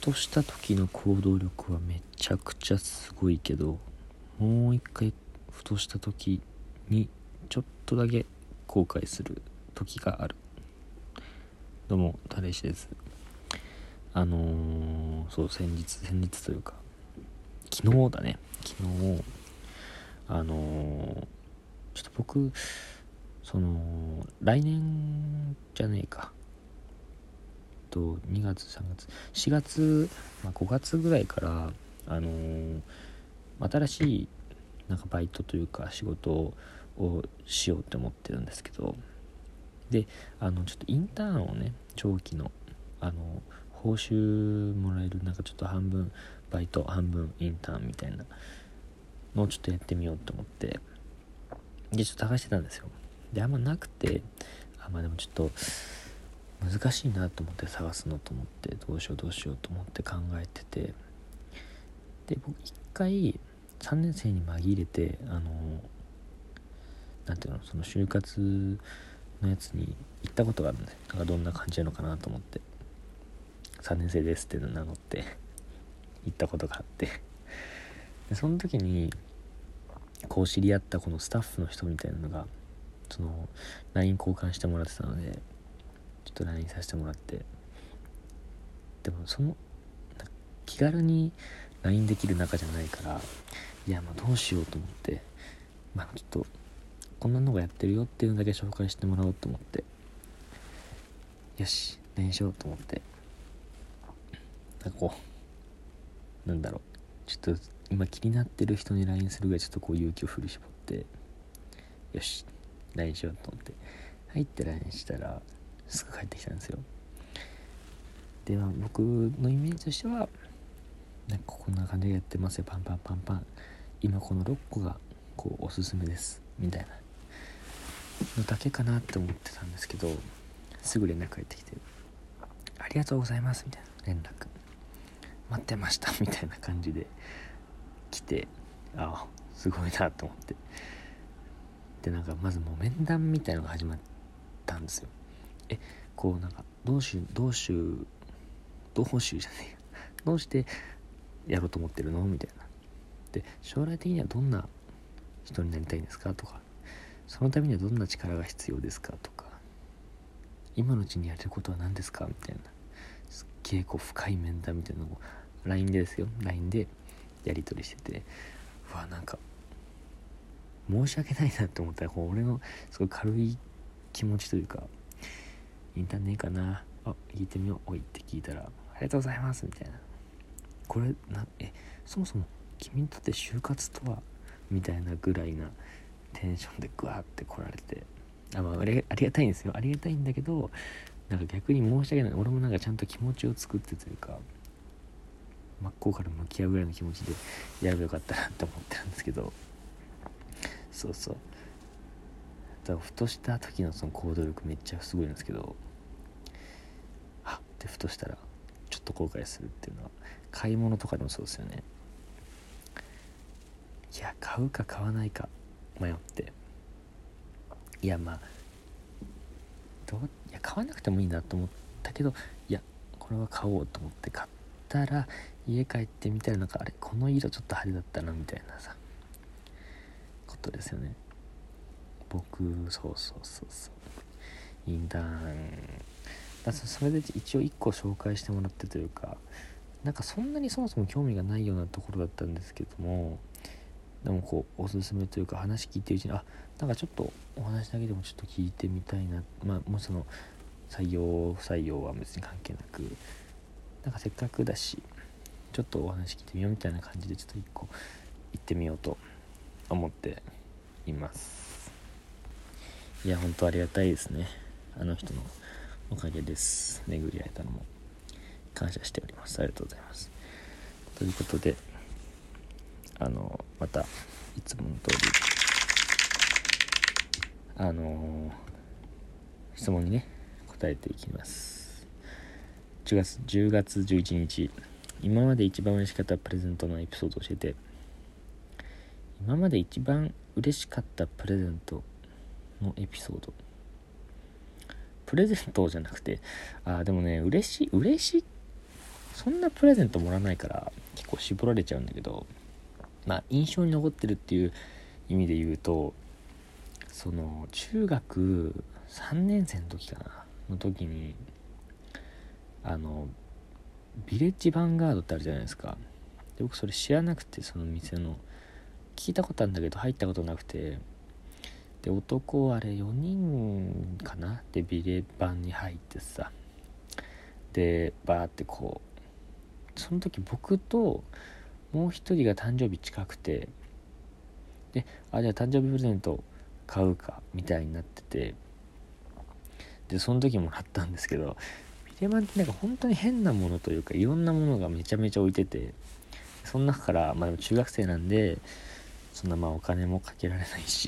とした時の行動力はめちゃくちゃすごいけどもう一回ふとした時にちょっとだけ後悔する時がある。どうもタレ石です。あのー、そう先日先日というか昨日だね。昨日あのー、ちょっと僕その来年じゃねえか。と2月3月4月、まあ、5月ぐらいからあのー、新しいなんかバイトというか仕事をしようって思ってるんですけどであのちょっとインターンをね長期のあの報酬もらえるなんかちょっと半分バイト半分インターンみたいなのをちょっとやってみようと思ってでちょっと探してたんですよ。であんまなくてあまあでもちょっと難しいなと思って探すのと思ってどうしようどうしようと思って考えてて。で僕一回3年生に紛れてあの何ていうのその就活のやつに行ったことがあるんでなんかどんな感じなのかなと思って。3年生ですって名乗って行ったことがあって。でその時にこう知り合ったこのスタッフの人みたいなのがその LINE 交換してもらってたのでと LINE させてもらって。でもその気軽に LINE できる仲じゃないからいやまあどうしようと思って。まあちょっとこんなのがやってるよっていうのだけ紹介してもらおうと思って。よし LINE しようと思って。なんかこうなんだろう。ちょっと今気になってる人に LINE するぐらいちょっとこう勇気を振り絞って。よし LINE しようと思って。入って LINE したらすぐ帰ってきたんですよ。では僕のイメージとしてはなんかこんな感じでやってますよ。パンパンパンパン。今この6個がこうおすすめです。みたいな。のだけかなって思ってたんですけどすぐ連絡返ってきて「ありがとうございます」みたいな。連絡。待ってました。みたいな感じで来てああすごいなと思って。でなんかまずもう面談みたいのが始まったんですよ。えこうなんかどうしようどうしようどうしようじゃねえよ。どうしてやろうと思ってるの？みたいな。で将来的にはどんな人になりたいんですか？とか。そのためにはどんな力が必要ですか？とか。今のうちにやれることは何ですか？みたいな。すっげえこう深い面談みたいなのを LINE でですよ。LINE でやり取りしてて。うわなんか申し訳ないなって思った。らこう俺のすごい軽い気持ちというか。インターネーかな。あ聞いてみよう。おいって聞いたらありがとうございますみたいな。これなえそもそも君にとって就活とはみたいなぐらいなテンションでグワーって来られてあ,、まあ、ありありがたいんですよ。ありがたいんだけどなんか逆に申し訳ない。俺もなんかちゃんと気持ちを作ってというか真っ向から向き合うぐらいの気持ちでやればよかったなって思ってるんですけど。そうそう。だからふとした時のその行動力めっちゃすごいんですけど。ってふとしたらちょっと後悔するっていうのは買い物とかでもそうですよね。いや買うか買わないか迷って。いやまあどういや買わなくてもいいなと思ったけどいやこれは買おうと思って買ったら家帰ってみたらなんかあれこの色ちょっと派手だったなみたいなさことですよね。僕そうそうそうそう。インターンだそれで一応1個紹介してもらってというかなんかそんなにそもそも興味がないようなところだったんですけどもでもこうおすすめというか話聞いてるうちにあなんかちょっとお話だけでもちょっと聞いてみたいなまあもうその採用不採用は別に関係なくなんかせっかくだしちょっとお話聞いてみようみたいな感じでちょっと1個行ってみようと思っています。いや本当ありがたいですね。あの人のおかげです。巡り会えたのも感謝しております。ありがとうございます。ということであのまたいつもの通りあの質問にね答えていきます。10月10月11日今まで一番嬉しかったプレゼントのエピソードを教えて。今まで一番嬉しかったプレゼントのエピソード。プレゼントじゃなくてあでもね嬉しい嬉しいそんなプレゼントもらわないから結構絞られちゃうんだけどまあ印象に残ってるっていう意味で言うとその中学3年生の時かなの時にあのビレッジヴァンガードってあるじゃないですか。で僕それ知らなくてその店の。聞いたことあるんだけど入ったことなくてで男あれ4人かな？でビレバンに入ってさ。でバーってこうその時僕ともう一人が誕生日近くて。であじゃあ誕生日プレゼント買うかみたいになってて。でその時もらったんですけどビレバンってなんか本当に変なものというかいろんなものがめちゃめちゃ置いてて。その中からまあでも中学生なんでそんなまあお金もかけられないし。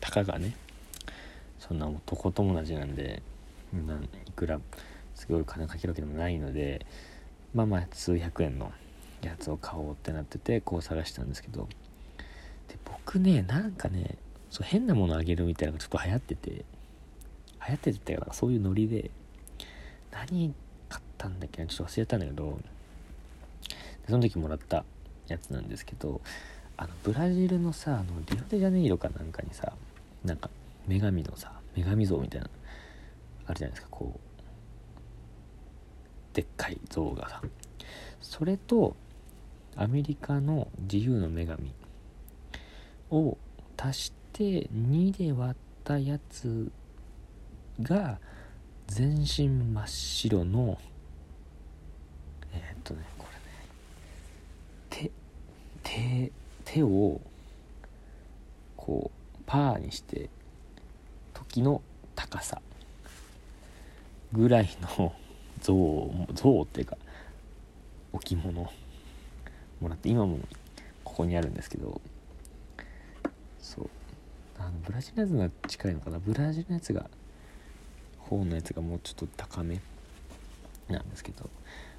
たかがねそんな男友達なんでいくらすごい金かけるわけでもないのでまあまあ数百円のやつを買おうってなっててこう探したんですけどで僕ねなんかねそう変なものあげるみたいなのがちょっと流行ってて流行っててってかそういうノリで何買ったんだっけなちょっと忘れたんだけどその時もらったやつなんですけどあのブラジルのさあのリオデジャネイロかなんかにさなんか女神のさ女神像みたいなあるじゃないですかこう。でっかい像がさ。それとアメリカの自由の女神を足して2で割ったやつが全身真っ白のえー、っとねこれね。手手手をこうパーにして時の高さぐらいの像像っていうか置物もらって今もここにあるんですけどそう。あのブラジルのやつが近いのかな？ブラジルのやつが方のやつがもうちょっと高めなんですけど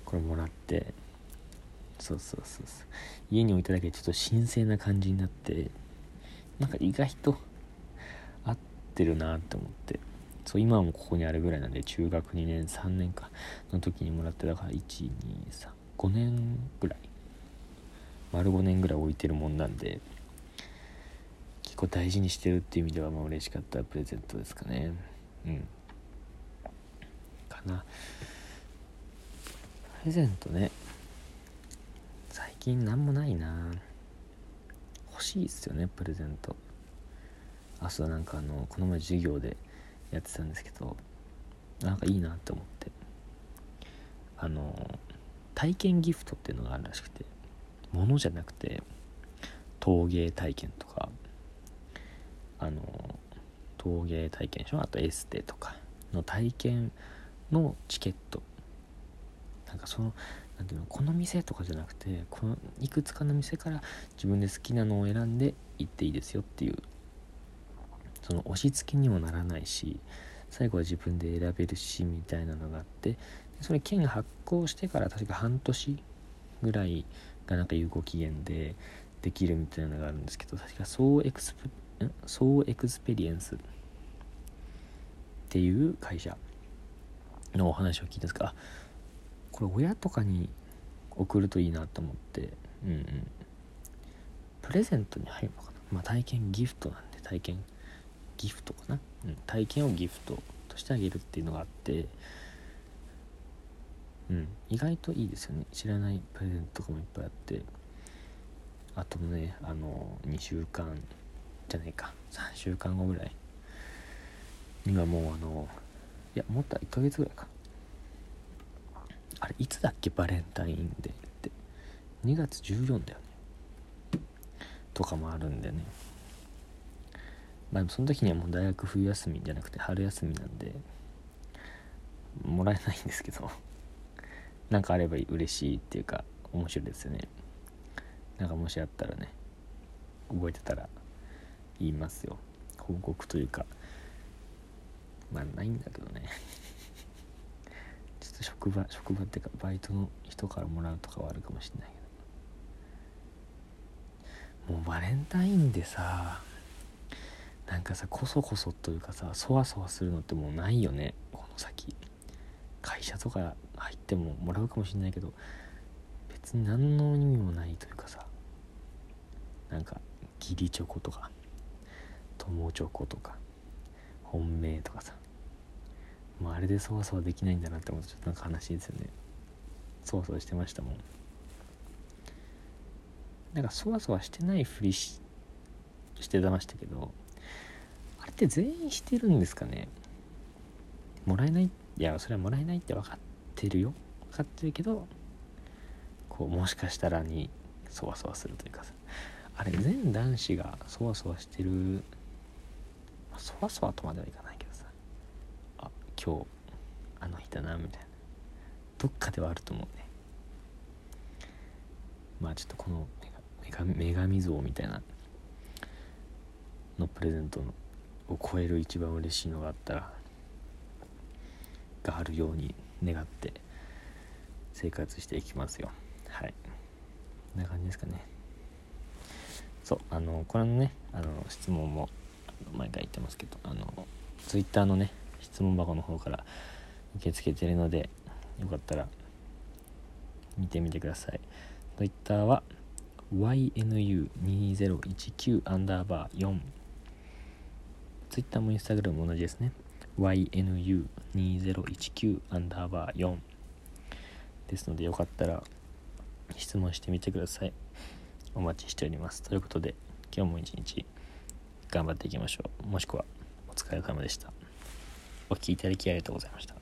これもらってそうそうそうそう。家に置いただけでちょっと神聖な感じになってなんか意外と合ってるなって思って。そう今はもうここにあるぐらいなんで中学2年3年かの時にもらってだから1235年ぐらい。丸5年ぐらい置いてるもんなんで結構大事にしてるっていう意味ではまあ嬉しかったプレゼントですかね。うん。かな。プレゼントね。最近何もないな。欲しいっすよねプレゼント。あそうなんかあのこの前授業でやってたんですけどなんかいいなって思って。あの体験ギフトっていうのがあるらしくて物じゃなくて陶芸体験とかあの陶芸体験でしょあとエステとかの体験のチケット。なんかその何ていうのこの店とかじゃなくてこのいくつかの店から自分で好きなのを選んで行っていいですよっていうその押し付けにもならないし最後は自分で選べるしみたいなのがあってそれ券発行してから確か半年ぐらいがなんか有効期限でできるみたいなのがあるんですけど確かソーエクスペソーエクスペリエンスっていう会社のお話を聞いたんですかこれ親とかに送るといいなと思って。うんうん。プレゼントに入るのかな？まあ体験ギフトなんで体験ギフトかな、うん、体験をギフトとしてあげるっていうのがあって。うん。意外といいですよね。知らないプレゼントとかもいっぱいあって。あとねあの2週間じゃないか。3週間後ぐらいにはもうあのいやもっと1ヶ月ぐらいか。いつだっけバレンタインデーって。2月14だよね。とかもあるんでね。まあその時にはもう大学冬休みじゃなくて春休みなんでもらえないんですけど。なんかあれば嬉しいっていうか面白いですよね。なんかもしあったらね覚えてたら言いますよ。報告というか。まあないんだけどね。職場職場っていうかバイトの人からもらうとかはあるかもしれないけど。もうバレンタインでさなんかさこそこそというかさそわそわするのってもうないよね。この先。会社とか入ってももらうかもしれないけど別に何の意味もないというかさ。なんか義理チョコとか友チョコとか本命とかさ。もうあれでそわそわできないんだなって思うとちょっとなんか悲しいですよね。そわそわしてましたもん。なんかそわそわしてないふりししてましたけどあれって全員してるんですかね？もらえないいやそれはもらえないって分かってるよ。分かってるけどこうもしかしたらにそわそわするというかさ。あれ全男子がそわそわしてる、そわそわとまではいかない。今日あの日だなみたいな。どっかではあると思うね。まあちょっとこの女神像みたいなのプレゼントのを超える一番嬉しいのがあったらがあるように願って生活していきますよ。はい。こんな感じですかね。そうあのこれのねあの質問も毎回言ってますけどあの Twitter のね質問箱の方から受け付けてるのでよかったら見てみてください。Twitter は YNU2019 アンダーバー4 Twitter も Instagram も同じですね。YNU2019 アンダーバー4ですのでよかったら質問してみてください。お待ちしております。ということで今日も一日頑張っていきましょう。もしくはお疲れ様でした。お聴きいただきありがとうございました。